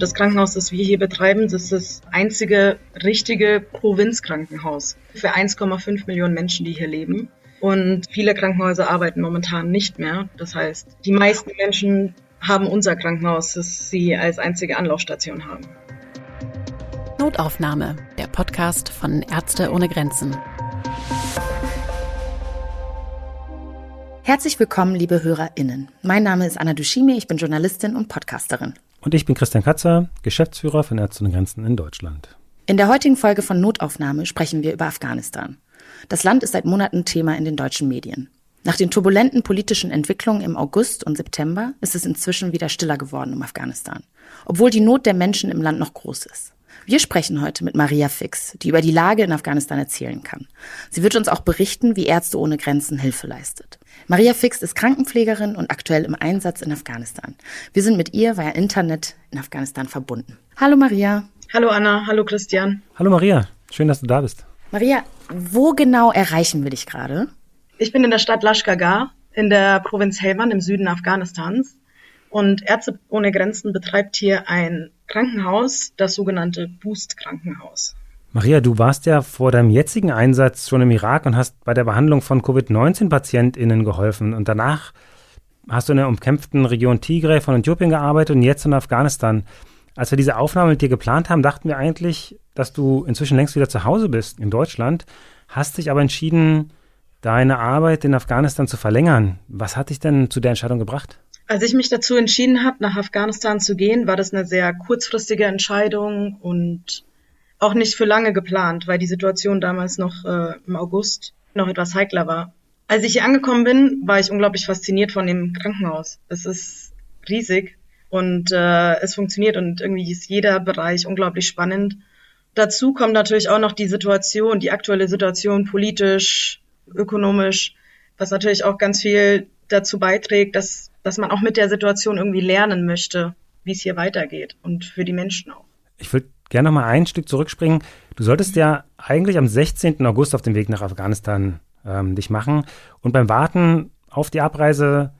Das Krankenhaus, das wir hier betreiben, das ist das einzige richtige Provinzkrankenhaus für 1,5 Millionen Menschen, die hier leben. Und viele Krankenhäuser arbeiten momentan nicht mehr. Das heißt, die meisten Menschen haben unser Krankenhaus, das sie als einzige Anlaufstation haben. Notaufnahme, der Podcast von Ärzte ohne Grenzen. Herzlich willkommen, liebe HörerInnen. Mein Name ist Anna Dushime, ich bin Journalistin und Podcasterin. Und ich bin Christian Katzer, Geschäftsführer von Ärzte ohne Grenzen in Deutschland. In der heutigen Folge von Notaufnahme sprechen wir über Afghanistan. Das Land ist seit Monaten Thema in den deutschen Medien. Nach den turbulenten politischen Entwicklungen im August und September ist es inzwischen wieder stiller geworden um Afghanistan, obwohl die Not der Menschen im Land noch groß ist. Wir sprechen heute mit Maria Fix, die über die Lage in Afghanistan erzählen kann. Sie wird uns auch berichten, wie Ärzte ohne Grenzen Hilfe leistet. Maria Fix ist Krankenpflegerin und aktuell im Einsatz in Afghanistan. Wir sind mit ihr via Internet in Afghanistan verbunden. Hallo Maria. Hallo Anna, hallo Christian. Hallo Maria, schön, dass du da bist. Maria, wo genau erreichen wir dich gerade? Ich bin in der Stadt Lashkargah in der Provinz Helmand im Süden Afghanistans. Und Ärzte ohne Grenzen betreibt hier ein Krankenhaus, das sogenannte Boost-Krankenhaus. Maria, du warst ja vor deinem jetzigen Einsatz schon im Irak und hast bei der Behandlung von Covid-19-PatientInnen geholfen. Und danach hast du in der umkämpften Region Tigray von Äthiopien gearbeitet und jetzt in Afghanistan. Als wir diese Aufnahme mit dir geplant haben, dachten wir eigentlich, dass du inzwischen längst wieder zu Hause bist in Deutschland, hast dich aber entschieden, deine Arbeit in Afghanistan zu verlängern. Was hat dich denn zu der Entscheidung gebracht? Als ich mich dazu entschieden habe, nach Afghanistan zu gehen, war das eine sehr kurzfristige Entscheidung und auch nicht für lange geplant, weil die Situation damals noch äh, im August noch etwas heikler war. Als ich hier angekommen bin, war ich unglaublich fasziniert von dem Krankenhaus. Es ist riesig und äh, es funktioniert und irgendwie ist jeder Bereich unglaublich spannend. Dazu kommt natürlich auch noch die Situation, die aktuelle Situation politisch, ökonomisch, was natürlich auch ganz viel dazu beiträgt, dass dass man auch mit der Situation irgendwie lernen möchte, wie es hier weitergeht und für die Menschen auch. Ich würde gerne noch mal ein Stück zurückspringen. Du solltest ja eigentlich am 16. August auf dem Weg nach Afghanistan ähm, dich machen. Und beim Warten auf die Abreise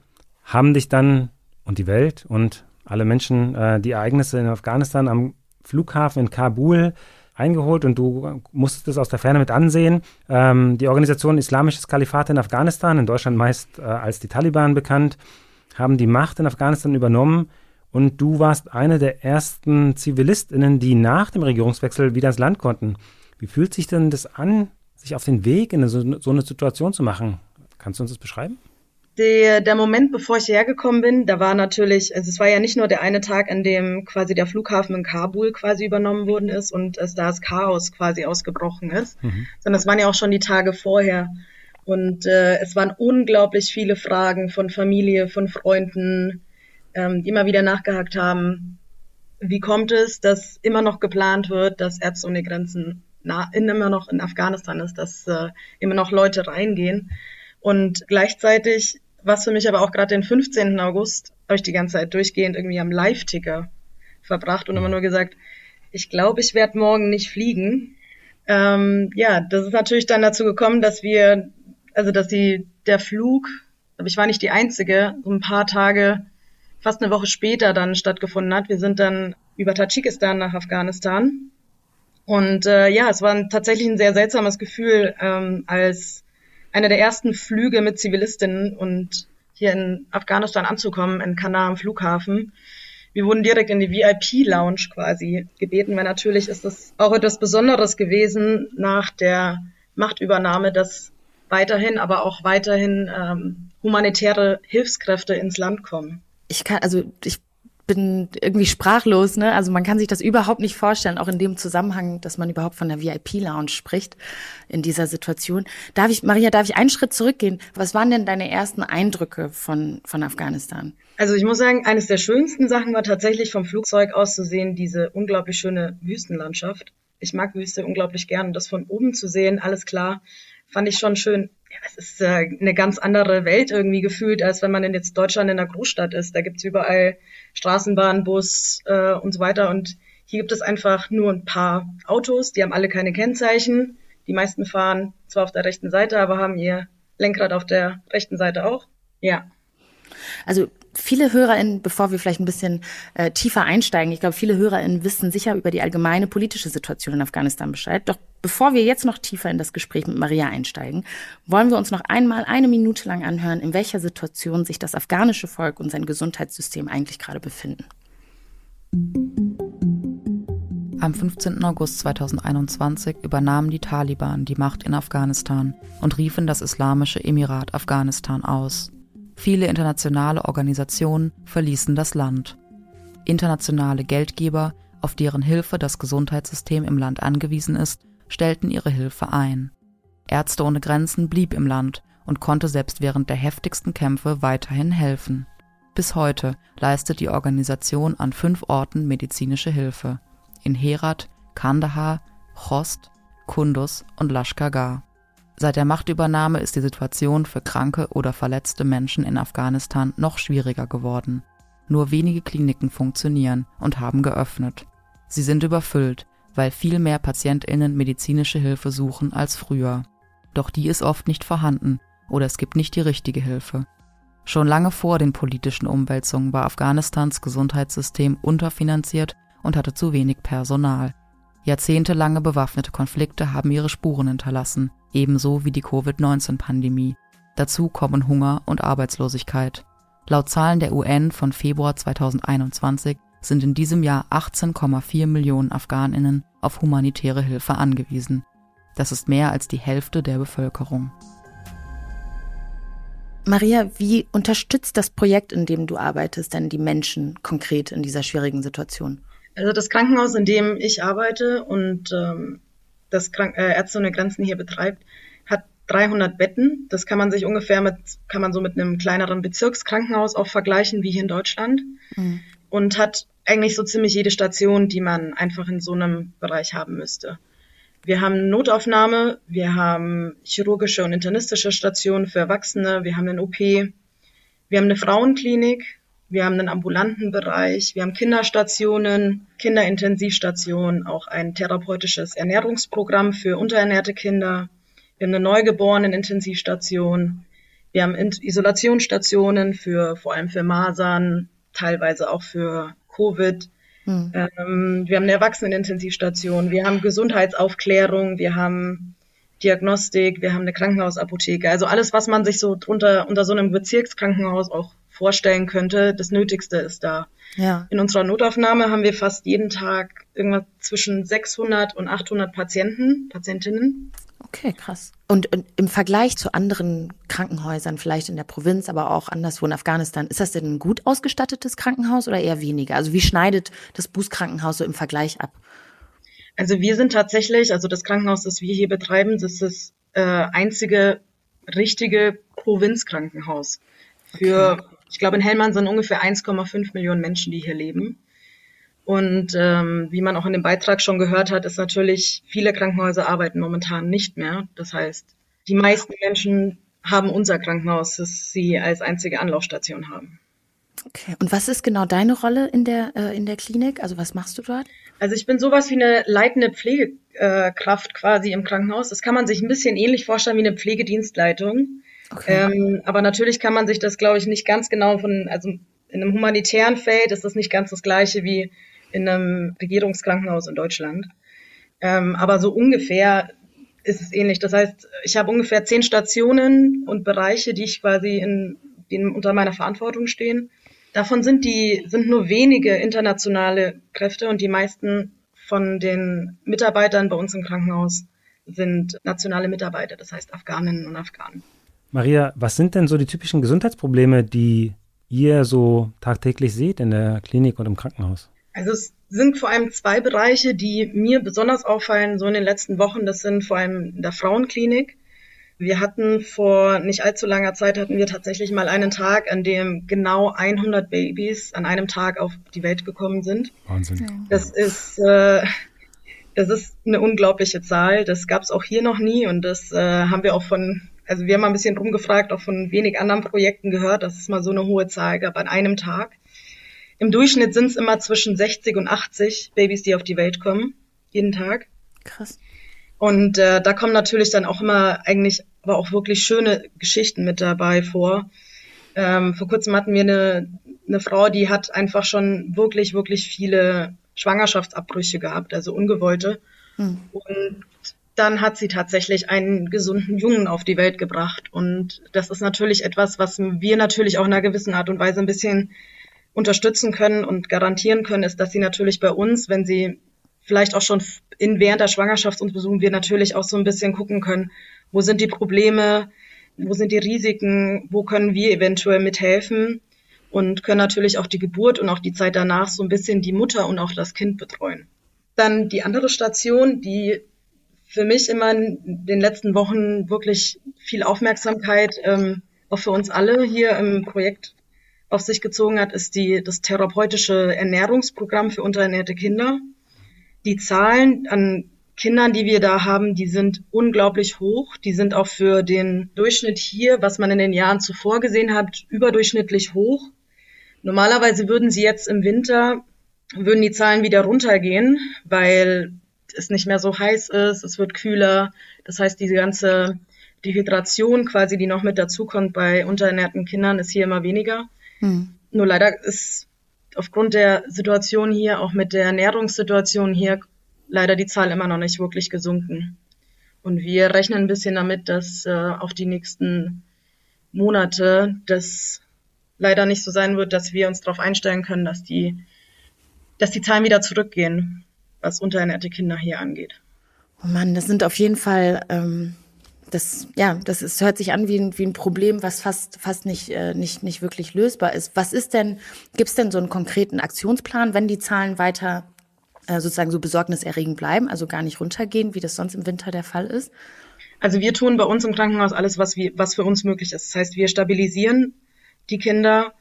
haben dich dann und die Welt und alle Menschen äh, die Ereignisse in Afghanistan am Flughafen in Kabul eingeholt und du musstest es aus der Ferne mit ansehen. Ähm, die Organisation Islamisches Kalifat in Afghanistan, in Deutschland meist äh, als die Taliban bekannt, haben die Macht in Afghanistan übernommen und du warst eine der ersten Zivilistinnen, die nach dem Regierungswechsel wieder ins Land konnten. Wie fühlt sich denn das an, sich auf den Weg in so, so eine Situation zu machen? Kannst du uns das beschreiben? Der, der Moment, bevor ich hierher gekommen bin, da war natürlich, also es war ja nicht nur der eine Tag, an dem quasi der Flughafen in Kabul quasi übernommen worden ist und es da das Chaos quasi ausgebrochen ist, mhm. sondern es waren ja auch schon die Tage vorher. Und äh, es waren unglaublich viele Fragen von Familie, von Freunden, ähm, die immer wieder nachgehakt haben, wie kommt es, dass immer noch geplant wird, dass Ärzte ohne Grenzen na, in, immer noch in Afghanistan ist, dass äh, immer noch Leute reingehen. Und gleichzeitig, was für mich aber auch gerade den 15. August, habe ich die ganze Zeit durchgehend irgendwie am Live-Ticker verbracht und immer nur gesagt, ich glaube, ich werde morgen nicht fliegen. Ähm, ja, das ist natürlich dann dazu gekommen, dass wir also dass die, der Flug, aber ich war nicht die Einzige, so ein paar Tage, fast eine Woche später dann stattgefunden hat. Wir sind dann über Tadschikistan nach Afghanistan. Und äh, ja, es war ein, tatsächlich ein sehr seltsames Gefühl, ähm, als einer der ersten Flüge mit Zivilistinnen und hier in Afghanistan anzukommen, in Kanal am Flughafen. Wir wurden direkt in die VIP-Lounge quasi gebeten, weil natürlich ist es auch etwas Besonderes gewesen nach der Machtübernahme, dass weiterhin, aber auch weiterhin ähm, humanitäre Hilfskräfte ins Land kommen. Ich kann, also ich bin irgendwie sprachlos, ne? Also man kann sich das überhaupt nicht vorstellen, auch in dem Zusammenhang, dass man überhaupt von der VIP-Lounge spricht in dieser Situation. Darf ich, Maria, darf ich einen Schritt zurückgehen? Was waren denn deine ersten Eindrücke von, von Afghanistan? Also ich muss sagen, eines der schönsten Sachen war tatsächlich vom Flugzeug aus zu sehen, diese unglaublich schöne Wüstenlandschaft. Ich mag Wüste unglaublich gern und das von oben zu sehen, alles klar fand ich schon schön. Ja, es ist äh, eine ganz andere Welt irgendwie gefühlt, als wenn man in jetzt Deutschland in einer Großstadt ist. Da gibt's überall Straßenbahn, Bus äh, und so weiter. Und hier gibt es einfach nur ein paar Autos, die haben alle keine Kennzeichen. Die meisten fahren zwar auf der rechten Seite, aber haben ihr Lenkrad auf der rechten Seite auch. Ja. Also Viele HörerInnen, bevor wir vielleicht ein bisschen äh, tiefer einsteigen, ich glaube, viele HörerInnen wissen sicher über die allgemeine politische Situation in Afghanistan Bescheid. Doch bevor wir jetzt noch tiefer in das Gespräch mit Maria einsteigen, wollen wir uns noch einmal eine Minute lang anhören, in welcher Situation sich das afghanische Volk und sein Gesundheitssystem eigentlich gerade befinden. Am 15. August 2021 übernahmen die Taliban die Macht in Afghanistan und riefen das Islamische Emirat Afghanistan aus. Viele internationale Organisationen verließen das Land. Internationale Geldgeber, auf deren Hilfe das Gesundheitssystem im Land angewiesen ist, stellten ihre Hilfe ein. Ärzte ohne Grenzen blieb im Land und konnte selbst während der heftigsten Kämpfe weiterhin helfen. Bis heute leistet die Organisation an fünf Orten medizinische Hilfe. In Herat, Kandahar, Khost, Kunduz und Lashkar Seit der Machtübernahme ist die Situation für kranke oder verletzte Menschen in Afghanistan noch schwieriger geworden. Nur wenige Kliniken funktionieren und haben geöffnet. Sie sind überfüllt, weil viel mehr Patientinnen medizinische Hilfe suchen als früher. Doch die ist oft nicht vorhanden oder es gibt nicht die richtige Hilfe. Schon lange vor den politischen Umwälzungen war Afghanistans Gesundheitssystem unterfinanziert und hatte zu wenig Personal. Jahrzehntelange bewaffnete Konflikte haben ihre Spuren hinterlassen, ebenso wie die Covid-19-Pandemie. Dazu kommen Hunger und Arbeitslosigkeit. Laut Zahlen der UN von Februar 2021 sind in diesem Jahr 18,4 Millionen Afghaninnen auf humanitäre Hilfe angewiesen. Das ist mehr als die Hälfte der Bevölkerung. Maria, wie unterstützt das Projekt, in dem du arbeitest, denn die Menschen konkret in dieser schwierigen Situation? Also das Krankenhaus, in dem ich arbeite und ähm, das Krank äh, Ärzte ohne Grenzen hier betreibt, hat 300 Betten. Das kann man sich ungefähr mit, kann man so mit einem kleineren Bezirkskrankenhaus auch vergleichen wie hier in Deutschland. Mhm. Und hat eigentlich so ziemlich jede Station, die man einfach in so einem Bereich haben müsste. Wir haben Notaufnahme, wir haben chirurgische und internistische Stationen für Erwachsene, wir haben einen OP, wir haben eine Frauenklinik, wir haben einen ambulanten Bereich, wir haben Kinderstationen, Kinderintensivstationen, auch ein therapeutisches Ernährungsprogramm für unterernährte Kinder. Wir haben eine Neugeboreneninintensivstation. Wir haben Isolationsstationen für, vor allem für Masern, teilweise auch für Covid. Hm. Ähm, wir haben eine Erwachsenenintensivstation. Wir haben Gesundheitsaufklärung. Wir haben Diagnostik. Wir haben eine Krankenhausapotheke. Also alles, was man sich so drunter, unter so einem Bezirkskrankenhaus auch vorstellen könnte. Das Nötigste ist da. Ja. In unserer Notaufnahme haben wir fast jeden Tag irgendwas zwischen 600 und 800 Patienten, Patientinnen. Okay, krass. Und, und, im Vergleich zu anderen Krankenhäusern, vielleicht in der Provinz, aber auch anderswo in Afghanistan, ist das denn ein gut ausgestattetes Krankenhaus oder eher weniger? Also wie schneidet das Buß-Krankenhaus so im Vergleich ab? Also wir sind tatsächlich, also das Krankenhaus, das wir hier betreiben, das ist das äh, einzige richtige Provinzkrankenhaus für okay. Ich glaube, in Hellmann sind ungefähr 1,5 Millionen Menschen, die hier leben. Und ähm, wie man auch in dem Beitrag schon gehört hat, ist natürlich, viele Krankenhäuser arbeiten momentan nicht mehr. Das heißt, die meisten Menschen haben unser Krankenhaus, das sie als einzige Anlaufstation haben. Okay. Und was ist genau deine Rolle in der, äh, in der Klinik? Also was machst du dort? Also ich bin sowas wie eine leitende Pflegekraft quasi im Krankenhaus. Das kann man sich ein bisschen ähnlich vorstellen wie eine Pflegedienstleitung. Okay. Ähm, aber natürlich kann man sich das, glaube ich, nicht ganz genau von, also in einem humanitären Feld ist das nicht ganz das gleiche wie in einem Regierungskrankenhaus in Deutschland. Ähm, aber so ungefähr ist es ähnlich. Das heißt, ich habe ungefähr zehn Stationen und Bereiche, die ich quasi in, die unter meiner Verantwortung stehen. Davon sind die, sind nur wenige internationale Kräfte und die meisten von den Mitarbeitern bei uns im Krankenhaus sind nationale Mitarbeiter, das heißt Afghaninnen und Afghanen. Maria, was sind denn so die typischen Gesundheitsprobleme, die ihr so tagtäglich seht in der Klinik und im Krankenhaus? Also es sind vor allem zwei Bereiche, die mir besonders auffallen, so in den letzten Wochen. Das sind vor allem in der Frauenklinik. Wir hatten vor nicht allzu langer Zeit hatten wir tatsächlich mal einen Tag, an dem genau 100 Babys an einem Tag auf die Welt gekommen sind. Wahnsinn. Das ist äh, das ist eine unglaubliche Zahl. Das gab es auch hier noch nie und das äh, haben wir auch von also wir haben mal ein bisschen rumgefragt, auch von wenig anderen Projekten gehört, dass es mal so eine hohe Zahl gab an einem Tag. Im Durchschnitt sind es immer zwischen 60 und 80 Babys, die auf die Welt kommen, jeden Tag. Krass. Und äh, da kommen natürlich dann auch immer eigentlich, aber auch wirklich schöne Geschichten mit dabei vor. Ähm, vor kurzem hatten wir eine, eine Frau, die hat einfach schon wirklich, wirklich viele Schwangerschaftsabbrüche gehabt, also ungewollte. Hm. Und dann hat sie tatsächlich einen gesunden Jungen auf die Welt gebracht. Und das ist natürlich etwas, was wir natürlich auch in einer gewissen Art und Weise ein bisschen unterstützen können und garantieren können, ist, dass sie natürlich bei uns, wenn sie vielleicht auch schon in, während der Schwangerschaft uns besuchen, wir natürlich auch so ein bisschen gucken können, wo sind die Probleme, wo sind die Risiken, wo können wir eventuell mithelfen und können natürlich auch die Geburt und auch die Zeit danach so ein bisschen die Mutter und auch das Kind betreuen. Dann die andere Station, die für mich immer in den letzten Wochen wirklich viel Aufmerksamkeit ähm, auch für uns alle hier im Projekt auf sich gezogen hat, ist die, das therapeutische Ernährungsprogramm für unterernährte Kinder. Die Zahlen an Kindern, die wir da haben, die sind unglaublich hoch. Die sind auch für den Durchschnitt hier, was man in den Jahren zuvor gesehen hat, überdurchschnittlich hoch. Normalerweise würden sie jetzt im Winter, würden die Zahlen wieder runtergehen, weil es nicht mehr so heiß ist, es wird kühler. Das heißt, diese ganze Dehydration quasi, die noch mit dazukommt bei unterernährten Kindern, ist hier immer weniger. Hm. Nur leider ist aufgrund der Situation hier, auch mit der Ernährungssituation hier, leider die Zahl immer noch nicht wirklich gesunken. Und wir rechnen ein bisschen damit, dass äh, auch die nächsten Monate das leider nicht so sein wird, dass wir uns darauf einstellen können, dass die, dass die Zahlen wieder zurückgehen, was unterernährte Kinder hier angeht. Oh Mann, das sind auf jeden Fall, ähm, das, ja, das ist, hört sich an wie ein, wie ein Problem, was fast, fast nicht, äh, nicht, nicht wirklich lösbar ist. Was ist denn, gibt es denn so einen konkreten Aktionsplan, wenn die Zahlen weiter äh, sozusagen so besorgniserregend bleiben, also gar nicht runtergehen, wie das sonst im Winter der Fall ist? Also wir tun bei uns im Krankenhaus alles, was, wir, was für uns möglich ist. Das heißt, wir stabilisieren die Kinder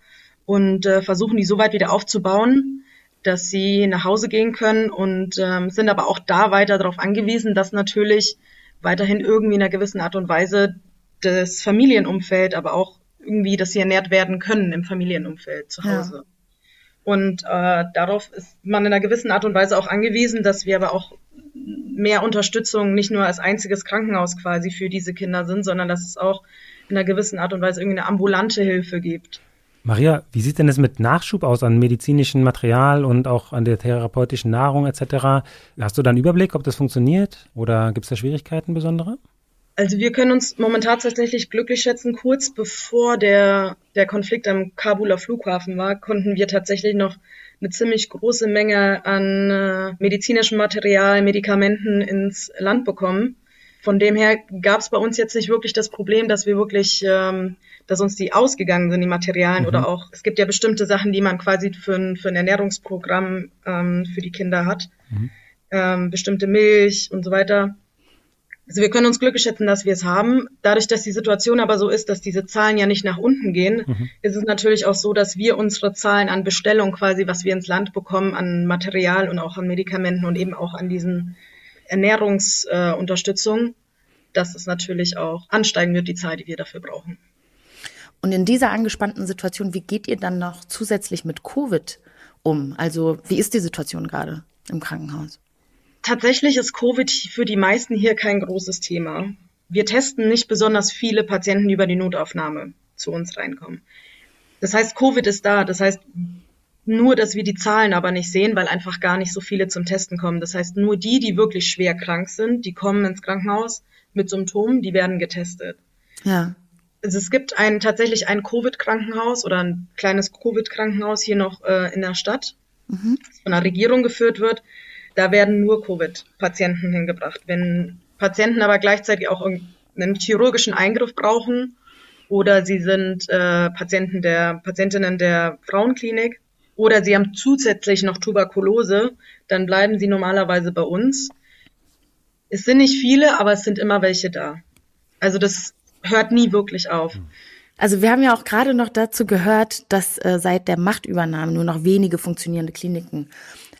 und äh, versuchen die so weit wieder aufzubauen, dass sie nach Hause gehen können und ähm, sind aber auch da weiter darauf angewiesen, dass natürlich weiterhin irgendwie in einer gewissen Art und Weise das Familienumfeld, aber auch irgendwie, dass sie ernährt werden können im Familienumfeld zu Hause. Ja. Und äh, darauf ist man in einer gewissen Art und Weise auch angewiesen, dass wir aber auch mehr Unterstützung nicht nur als einziges Krankenhaus quasi für diese Kinder sind, sondern dass es auch in einer gewissen Art und Weise irgendwie eine ambulante Hilfe gibt. Maria, wie sieht denn das mit Nachschub aus an medizinischem Material und auch an der therapeutischen Nahrung etc.? Hast du da einen Überblick, ob das funktioniert oder gibt es da Schwierigkeiten besondere? Also wir können uns momentan tatsächlich glücklich schätzen. Kurz bevor der, der Konflikt am Kabuler Flughafen war, konnten wir tatsächlich noch eine ziemlich große Menge an äh, medizinischem Material, Medikamenten ins Land bekommen. Von dem her gab es bei uns jetzt nicht wirklich das Problem, dass wir wirklich, ähm, dass uns die ausgegangen sind, die Materialien mhm. oder auch, es gibt ja bestimmte Sachen, die man quasi für ein, für ein Ernährungsprogramm ähm, für die Kinder hat. Mhm. Ähm, bestimmte Milch und so weiter also wir können uns glücklich schätzen, dass wir es haben. Dadurch, dass die Situation aber so ist, dass diese Zahlen ja nicht nach unten gehen, mhm. ist es natürlich auch so, dass wir unsere Zahlen an Bestellung quasi, was wir ins Land bekommen, an Material und auch an Medikamenten und eben auch an diesen Ernährungsunterstützung, äh, dass es natürlich auch ansteigen wird, die Zahl, die wir dafür brauchen. Und in dieser angespannten Situation, wie geht ihr dann noch zusätzlich mit Covid um? Also wie ist die Situation gerade im Krankenhaus? Tatsächlich ist Covid für die meisten hier kein großes Thema. Wir testen nicht besonders viele Patienten, die über die Notaufnahme zu uns reinkommen. Das heißt, Covid ist da. Das heißt, nur, dass wir die Zahlen aber nicht sehen, weil einfach gar nicht so viele zum Testen kommen. Das heißt, nur die, die wirklich schwer krank sind, die kommen ins Krankenhaus mit Symptomen, die werden getestet. Ja. Also es gibt ein, tatsächlich ein Covid-Krankenhaus oder ein kleines Covid-Krankenhaus hier noch äh, in der Stadt, mhm. das von der Regierung geführt wird. Da werden nur Covid-Patienten hingebracht. Wenn Patienten aber gleichzeitig auch einen chirurgischen Eingriff brauchen oder sie sind äh, Patienten der Patientinnen der Frauenklinik oder sie haben zusätzlich noch Tuberkulose, dann bleiben sie normalerweise bei uns. Es sind nicht viele, aber es sind immer welche da. Also das hört nie wirklich auf. Also wir haben ja auch gerade noch dazu gehört, dass äh, seit der Machtübernahme nur noch wenige funktionierende Kliniken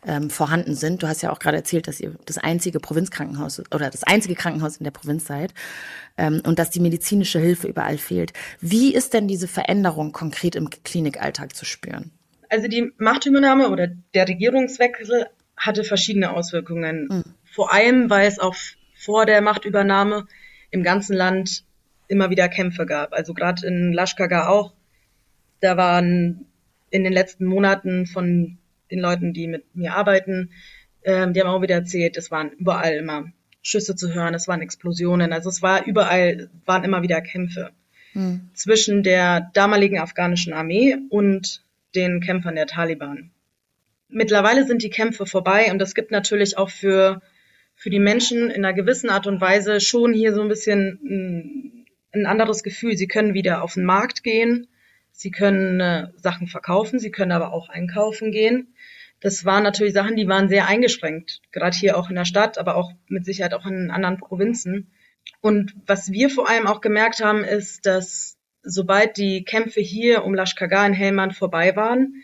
ähm, vorhanden sind. Du hast ja auch gerade erzählt, dass ihr das einzige Provinzkrankenhaus oder das einzige Krankenhaus in der Provinz seid ähm, und dass die medizinische Hilfe überall fehlt. Wie ist denn diese Veränderung konkret im Klinikalltag zu spüren? Also die Machtübernahme oder der Regierungswechsel hatte verschiedene Auswirkungen. Mhm. Vor allem, weil es auch vor der Machtübernahme im ganzen Land immer wieder Kämpfe gab. Also gerade in Lashkargah auch Da waren in den letzten Monaten von den Leuten, die mit mir arbeiten, ähm, die haben auch wieder erzählt, es waren überall immer Schüsse zu hören, es waren Explosionen, also es war überall, waren immer wieder Kämpfe hm. zwischen der damaligen afghanischen Armee und den Kämpfern der Taliban. Mittlerweile sind die Kämpfe vorbei und das gibt natürlich auch für, für die Menschen in einer gewissen Art und Weise schon hier so ein bisschen ein, anderes Gefühl. Sie können wieder auf den Markt gehen, sie können äh, Sachen verkaufen, sie können aber auch einkaufen gehen. Das waren natürlich Sachen, die waren sehr eingeschränkt, gerade hier auch in der Stadt, aber auch mit Sicherheit auch in anderen Provinzen. Und was wir vor allem auch gemerkt haben, ist, dass sobald die Kämpfe hier um Lashkargah in Helmand vorbei waren,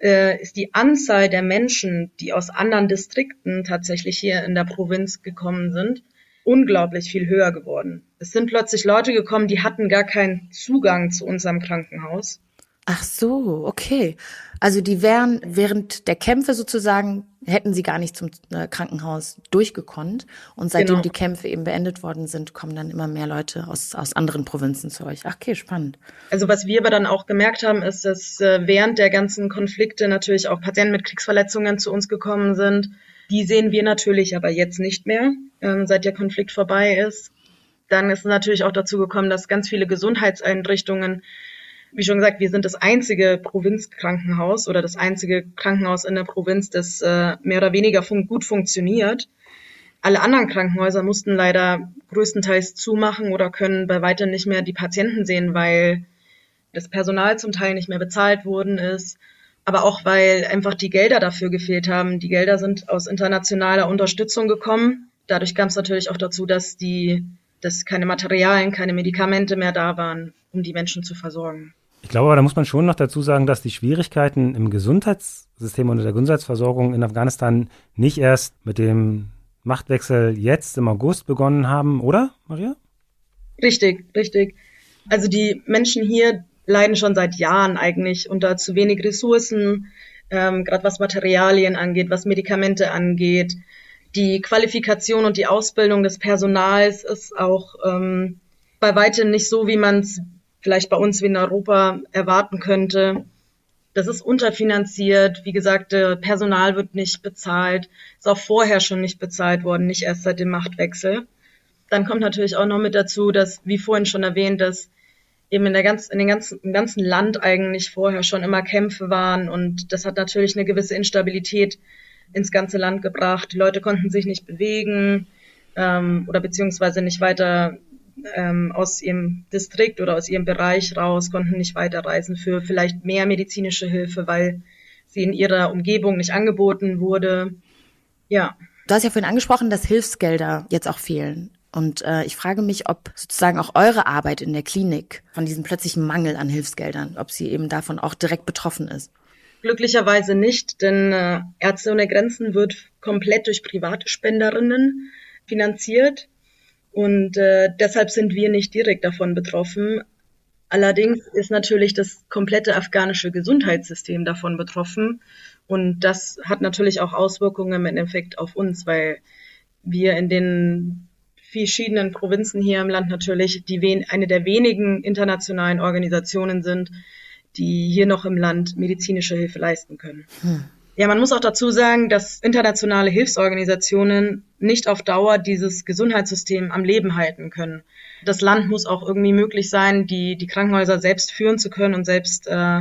äh, ist die Anzahl der Menschen, die aus anderen Distrikten tatsächlich hier in der Provinz gekommen sind, unglaublich viel höher geworden. Es sind plötzlich Leute gekommen, die hatten gar keinen Zugang zu unserem Krankenhaus. Ach so, okay. Also die wären während der Kämpfe sozusagen, hätten sie gar nicht zum äh, Krankenhaus durchgekonnt. Und seitdem genau. die Kämpfe eben beendet worden sind, kommen dann immer mehr Leute aus, aus anderen Provinzen zu euch. Ach, okay, spannend. Also was wir aber dann auch gemerkt haben, ist, dass äh, während der ganzen Konflikte natürlich auch Patienten mit Kriegsverletzungen zu uns gekommen sind. Die sehen wir natürlich aber jetzt nicht mehr, ähm, seit der Konflikt vorbei ist. Dann ist es natürlich auch dazu gekommen, dass ganz viele Gesundheitseinrichtungen wie schon gesagt, wir sind das einzige Provinzkrankenhaus oder das einzige Krankenhaus in der Provinz, das äh, mehr oder weniger fun gut funktioniert. Alle anderen Krankenhäuser mussten leider größtenteils zumachen oder können bei weitem nicht mehr die Patienten sehen, weil das Personal zum Teil nicht mehr bezahlt worden ist, aber auch weil einfach die Gelder dafür gefehlt haben. Die Gelder sind aus internationaler Unterstützung gekommen. Dadurch kam es natürlich auch dazu, dass die, dass keine Materialien, keine Medikamente mehr da waren, um die Menschen zu versorgen. Ich glaube aber, da muss man schon noch dazu sagen, dass die Schwierigkeiten im Gesundheitssystem und der Gesundheitsversorgung in Afghanistan nicht erst mit dem Machtwechsel jetzt im August begonnen haben, oder, Maria? Richtig, richtig. Also die Menschen hier leiden schon seit Jahren eigentlich unter zu wenig Ressourcen, ähm, gerade was Materialien angeht, was Medikamente angeht. Die Qualifikation und die Ausbildung des Personals ist auch ähm, bei weitem nicht so, wie man es vielleicht bei uns wie in Europa erwarten könnte. Das ist unterfinanziert. Wie gesagt, Personal wird nicht bezahlt. Ist auch vorher schon nicht bezahlt worden, nicht erst seit dem Machtwechsel. Dann kommt natürlich auch noch mit dazu, dass, wie vorhin schon erwähnt, dass eben in der ganz, in den ganzen, im ganzen Land eigentlich vorher schon immer Kämpfe waren und das hat natürlich eine gewisse Instabilität ins ganze Land gebracht. Die Leute konnten sich nicht bewegen ähm, oder beziehungsweise nicht weiter ähm, aus ihrem Distrikt oder aus ihrem Bereich raus, konnten nicht weiterreisen für vielleicht mehr medizinische Hilfe, weil sie in ihrer Umgebung nicht angeboten wurde. Ja. Du hast ja vorhin angesprochen, dass Hilfsgelder jetzt auch fehlen. Und äh, ich frage mich, ob sozusagen auch eure Arbeit in der Klinik von diesem plötzlichen Mangel an Hilfsgeldern, ob sie eben davon auch direkt betroffen ist. Glücklicherweise nicht, denn äh, Ärzte ohne Grenzen wird komplett durch private Spenderinnen finanziert. Und äh, deshalb sind wir nicht direkt davon betroffen. Allerdings ist natürlich das komplette afghanische Gesundheitssystem davon betroffen. Und das hat natürlich auch Auswirkungen im Endeffekt auf uns, weil wir in den verschiedenen Provinzen hier im Land natürlich die eine der wenigen internationalen Organisationen sind, die hier noch im Land medizinische Hilfe leisten können. Hm. Ja, man muss auch dazu sagen, dass internationale Hilfsorganisationen nicht auf Dauer dieses Gesundheitssystem am Leben halten können. Das Land muss auch irgendwie möglich sein, die, die Krankenhäuser selbst führen zu können und selbst äh,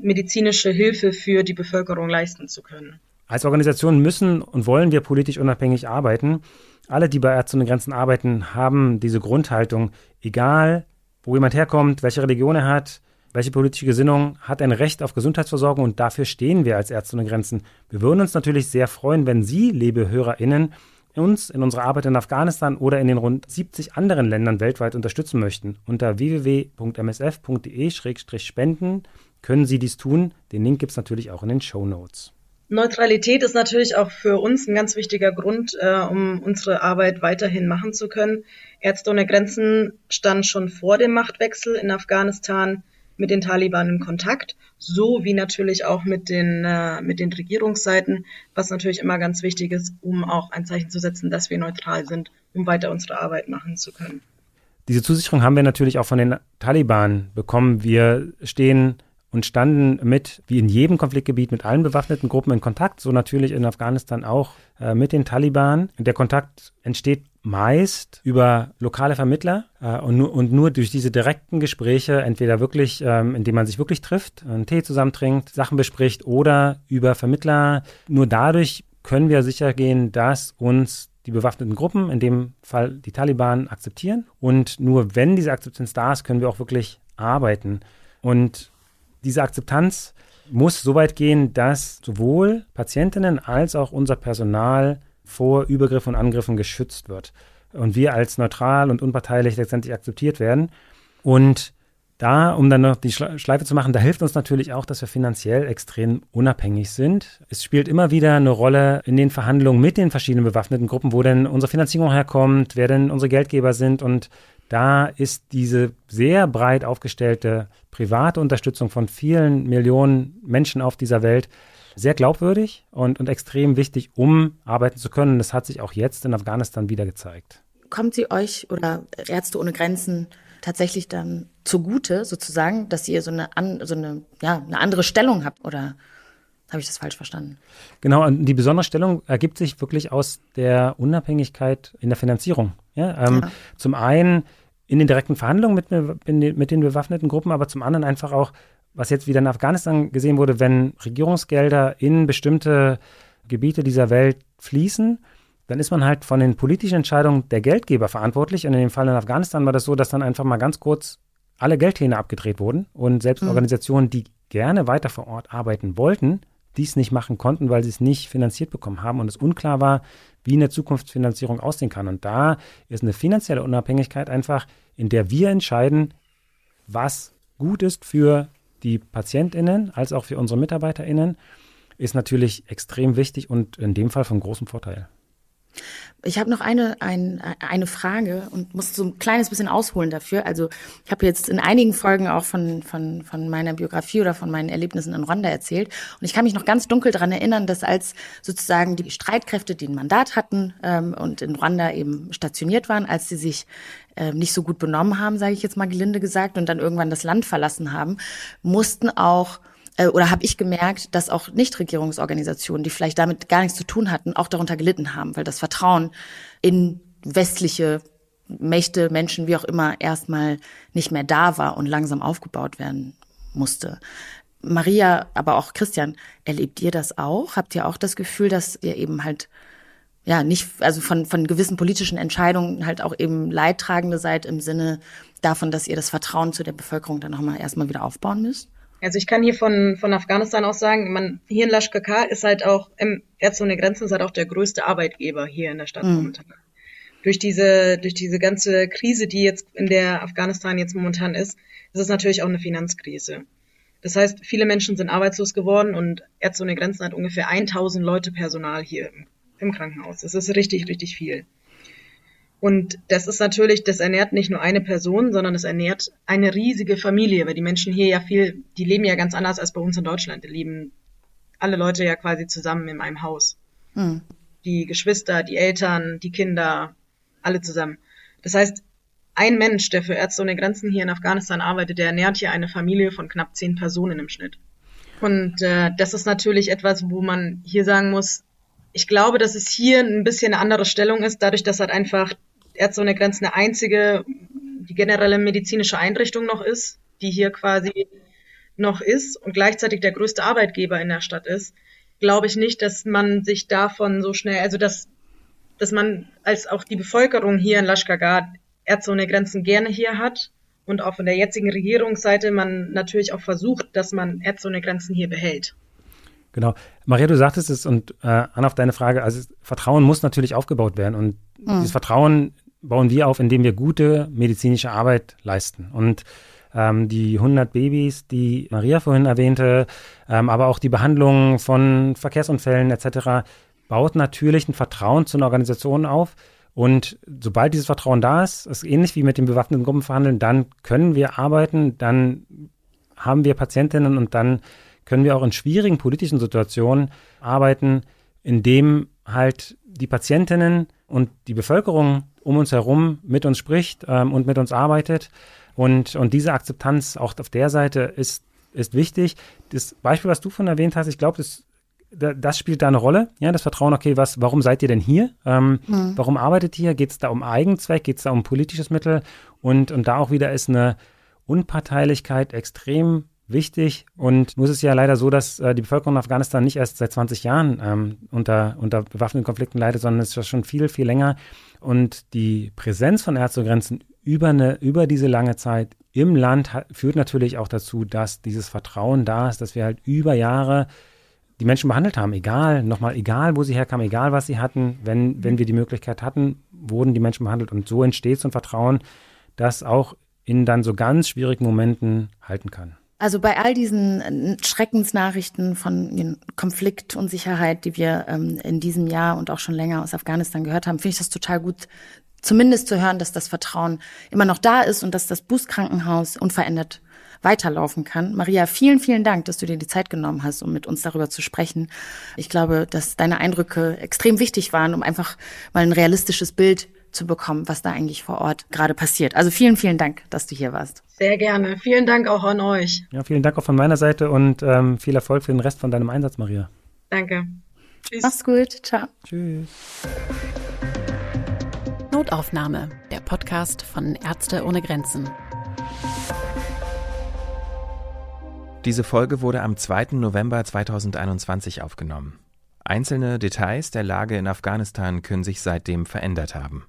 medizinische Hilfe für die Bevölkerung leisten zu können. Als Organisation müssen und wollen wir politisch unabhängig arbeiten. Alle, die bei Ärzte ohne Grenzen arbeiten, haben diese Grundhaltung, egal wo jemand herkommt, welche Religion er hat, welche politische Gesinnung hat ein Recht auf Gesundheitsversorgung und dafür stehen wir als Ärzte ohne Grenzen. Wir würden uns natürlich sehr freuen, wenn Sie, liebe HörerInnen, uns in unserer Arbeit in Afghanistan oder in den rund 70 anderen Ländern weltweit unterstützen möchten. Unter www.msf.de-spenden können Sie dies tun. Den Link gibt es natürlich auch in den Show Notes. Neutralität ist natürlich auch für uns ein ganz wichtiger Grund, äh, um unsere Arbeit weiterhin machen zu können. Ärzte ohne Grenzen stand schon vor dem Machtwechsel in Afghanistan mit den Taliban in Kontakt, so wie natürlich auch mit den, äh, mit den Regierungsseiten, was natürlich immer ganz wichtig ist, um auch ein Zeichen zu setzen, dass wir neutral sind, um weiter unsere Arbeit machen zu können. diese Zusicherung haben wir natürlich auch von den Taliban bekommen. Wir stehen und standen mit, wie in jedem Konfliktgebiet, mit allen bewaffneten Gruppen in Kontakt, so natürlich in Afghanistan auch äh, mit den Taliban. Der Kontakt entsteht meist über lokale Vermittler äh, und, nur, und nur durch diese direkten Gespräche, entweder wirklich, ähm, indem man sich wirklich trifft, einen Tee zusammentrinkt, Sachen bespricht oder über Vermittler. Nur dadurch können wir sicher gehen, dass uns die bewaffneten Gruppen, in dem Fall die Taliban, akzeptieren. Und nur wenn diese Akzeptanz da ist, können wir auch wirklich arbeiten. Und diese Akzeptanz muss so weit gehen, dass sowohl Patientinnen als auch unser Personal vor Übergriffen und Angriffen geschützt wird. Und wir als neutral und unparteilich letztendlich akzeptiert werden. Und da, um dann noch die Schleife zu machen, da hilft uns natürlich auch, dass wir finanziell extrem unabhängig sind. Es spielt immer wieder eine Rolle in den Verhandlungen mit den verschiedenen bewaffneten Gruppen, wo denn unsere Finanzierung herkommt, wer denn unsere Geldgeber sind. Und da ist diese sehr breit aufgestellte private Unterstützung von vielen Millionen Menschen auf dieser Welt sehr glaubwürdig und, und extrem wichtig, um arbeiten zu können. Das hat sich auch jetzt in Afghanistan wieder gezeigt. Kommt sie euch oder Ärzte ohne Grenzen tatsächlich dann zugute, sozusagen, dass ihr so eine, so eine, ja, eine andere Stellung habt oder habe ich das falsch verstanden? Genau, die besondere Stellung ergibt sich wirklich aus der Unabhängigkeit in der Finanzierung. Ja, ähm, ja. Zum einen in den direkten Verhandlungen mit, mit den bewaffneten Gruppen, aber zum anderen einfach auch, was jetzt wieder in Afghanistan gesehen wurde, wenn Regierungsgelder in bestimmte Gebiete dieser Welt fließen, dann ist man halt von den politischen Entscheidungen der Geldgeber verantwortlich. Und in dem Fall in Afghanistan war das so, dass dann einfach mal ganz kurz alle Geldhähne abgedreht wurden und selbst mhm. Organisationen, die gerne weiter vor Ort arbeiten wollten, dies nicht machen konnten, weil sie es nicht finanziert bekommen haben und es unklar war, wie eine Zukunftsfinanzierung aussehen kann. Und da ist eine finanzielle Unabhängigkeit einfach, in der wir entscheiden, was gut ist für die PatientInnen als auch für unsere MitarbeiterInnen, ist natürlich extrem wichtig und in dem Fall von großem Vorteil. Ich habe noch eine, ein, eine Frage und muss so ein kleines bisschen ausholen dafür. Also ich habe jetzt in einigen Folgen auch von, von, von meiner Biografie oder von meinen Erlebnissen in Rwanda erzählt. Und ich kann mich noch ganz dunkel daran erinnern, dass als sozusagen die Streitkräfte, die ein Mandat hatten ähm, und in Rwanda eben stationiert waren, als sie sich äh, nicht so gut benommen haben, sage ich jetzt mal gelinde gesagt, und dann irgendwann das Land verlassen haben, mussten auch äh, oder habe ich gemerkt, dass auch Nichtregierungsorganisationen, die vielleicht damit gar nichts zu tun hatten, auch darunter gelitten haben, weil das Vertrauen in westliche Mächte, Menschen, wie auch immer, erstmal nicht mehr da war und langsam aufgebaut werden musste. Maria, aber auch Christian, erlebt ihr das auch? Habt ihr auch das Gefühl, dass ihr eben halt ja nicht, also von, von gewissen politischen Entscheidungen halt auch eben Leidtragende seid im Sinne davon, dass ihr das Vertrauen zu der Bevölkerung dann nochmal erstmal wieder aufbauen müsst? Also ich kann hier von, von Afghanistan aus sagen, man, hier in Lashkaka ist halt auch, im Ärzte ohne Grenzen ist halt auch der größte Arbeitgeber hier in der Stadt mhm. momentan. Durch diese, durch diese ganze Krise, die jetzt in der Afghanistan jetzt momentan ist, ist es natürlich auch eine Finanzkrise. Das heißt, viele Menschen sind arbeitslos geworden und Ärzte ohne Grenzen hat ungefähr 1000 Leute Personal hier im, im Krankenhaus. Das ist richtig, richtig viel. Und das ist natürlich, das ernährt nicht nur eine Person, sondern es ernährt eine riesige Familie, weil die Menschen hier ja viel, die leben ja ganz anders als bei uns in Deutschland. Die leben alle Leute ja quasi zusammen in einem Haus. Hm. Die Geschwister, die Eltern, die Kinder, alle zusammen. Das heißt, ein Mensch, der für Ärzte ohne Grenzen hier in Afghanistan arbeitet, der ernährt hier eine Familie von knapp zehn Personen im Schnitt. Und äh, das ist natürlich etwas, wo man hier sagen muss, ich glaube, dass es hier ein bisschen eine andere Stellung ist, dadurch, dass halt einfach Ärzte Grenzen eine einzige, die generelle medizinische Einrichtung noch ist, die hier quasi noch ist und gleichzeitig der größte Arbeitgeber in der Stadt ist, glaube ich nicht, dass man sich davon so schnell, also dass, dass man als auch die Bevölkerung hier in Lashkar Ärzte ohne Grenzen gerne hier hat und auch von der jetzigen Regierungsseite man natürlich auch versucht, dass man Ärzte ohne Grenzen hier behält. Genau. Maria, du sagtest es und äh, an auf deine Frage, also Vertrauen muss natürlich aufgebaut werden und mhm. dieses Vertrauen bauen wir auf, indem wir gute medizinische Arbeit leisten. Und ähm, die 100 Babys, die Maria vorhin erwähnte, ähm, aber auch die Behandlung von Verkehrsunfällen etc., baut natürlich ein Vertrauen zu einer Organisation auf. Und sobald dieses Vertrauen da ist, ist ähnlich wie mit den bewaffneten Gruppen verhandeln, dann können wir arbeiten, dann haben wir Patientinnen und dann können wir auch in schwierigen politischen Situationen arbeiten, indem halt die Patientinnen und die Bevölkerung um uns herum mit uns spricht ähm, und mit uns arbeitet. Und, und diese Akzeptanz auch auf der Seite ist, ist wichtig. Das Beispiel, was du von erwähnt hast, ich glaube, das, das spielt da eine Rolle. Ja, das Vertrauen, okay, was, warum seid ihr denn hier? Ähm, mhm. Warum arbeitet ihr? Geht es da um Eigenzweck? Geht es da um politisches Mittel? Und, und da auch wieder ist eine Unparteilichkeit extrem wichtig. Und nur ist es ja leider so, dass äh, die Bevölkerung in Afghanistan nicht erst seit 20 Jahren ähm, unter, unter bewaffneten Konflikten leidet, sondern es ist schon viel, viel länger. Und die Präsenz von Ärzte über, über diese lange Zeit im Land hat, führt natürlich auch dazu, dass dieses Vertrauen da ist, dass wir halt über Jahre die Menschen behandelt haben, egal, nochmal, egal, wo sie herkamen, egal, was sie hatten, wenn, wenn wir die Möglichkeit hatten, wurden die Menschen behandelt. Und so entsteht so ein Vertrauen, das auch in dann so ganz schwierigen Momenten halten kann. Also bei all diesen äh, Schreckensnachrichten von Konflikt und Sicherheit, die wir ähm, in diesem Jahr und auch schon länger aus Afghanistan gehört haben, finde ich das total gut, zumindest zu hören, dass das Vertrauen immer noch da ist und dass das Bußkrankenhaus unverändert weiterlaufen kann. Maria, vielen, vielen Dank, dass du dir die Zeit genommen hast, um mit uns darüber zu sprechen. Ich glaube, dass deine Eindrücke extrem wichtig waren, um einfach mal ein realistisches Bild zu bekommen, was da eigentlich vor Ort gerade passiert. Also vielen, vielen Dank, dass du hier warst. Sehr gerne. Vielen Dank auch an euch. Ja, vielen Dank auch von meiner Seite und ähm, viel Erfolg für den Rest von deinem Einsatz, Maria. Danke. Tschüss. Mach's gut. Ciao. Tschüss. Notaufnahme, der Podcast von Ärzte ohne Grenzen. Diese Folge wurde am 2. November 2021 aufgenommen. Einzelne Details der Lage in Afghanistan können sich seitdem verändert haben.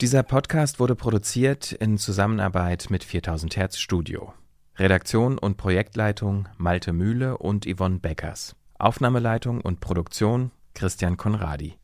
Dieser Podcast wurde produziert in Zusammenarbeit mit 4000 Hertz Studio. Redaktion und Projektleitung Malte Mühle und Yvonne Beckers. Aufnahmeleitung und Produktion Christian Konradi.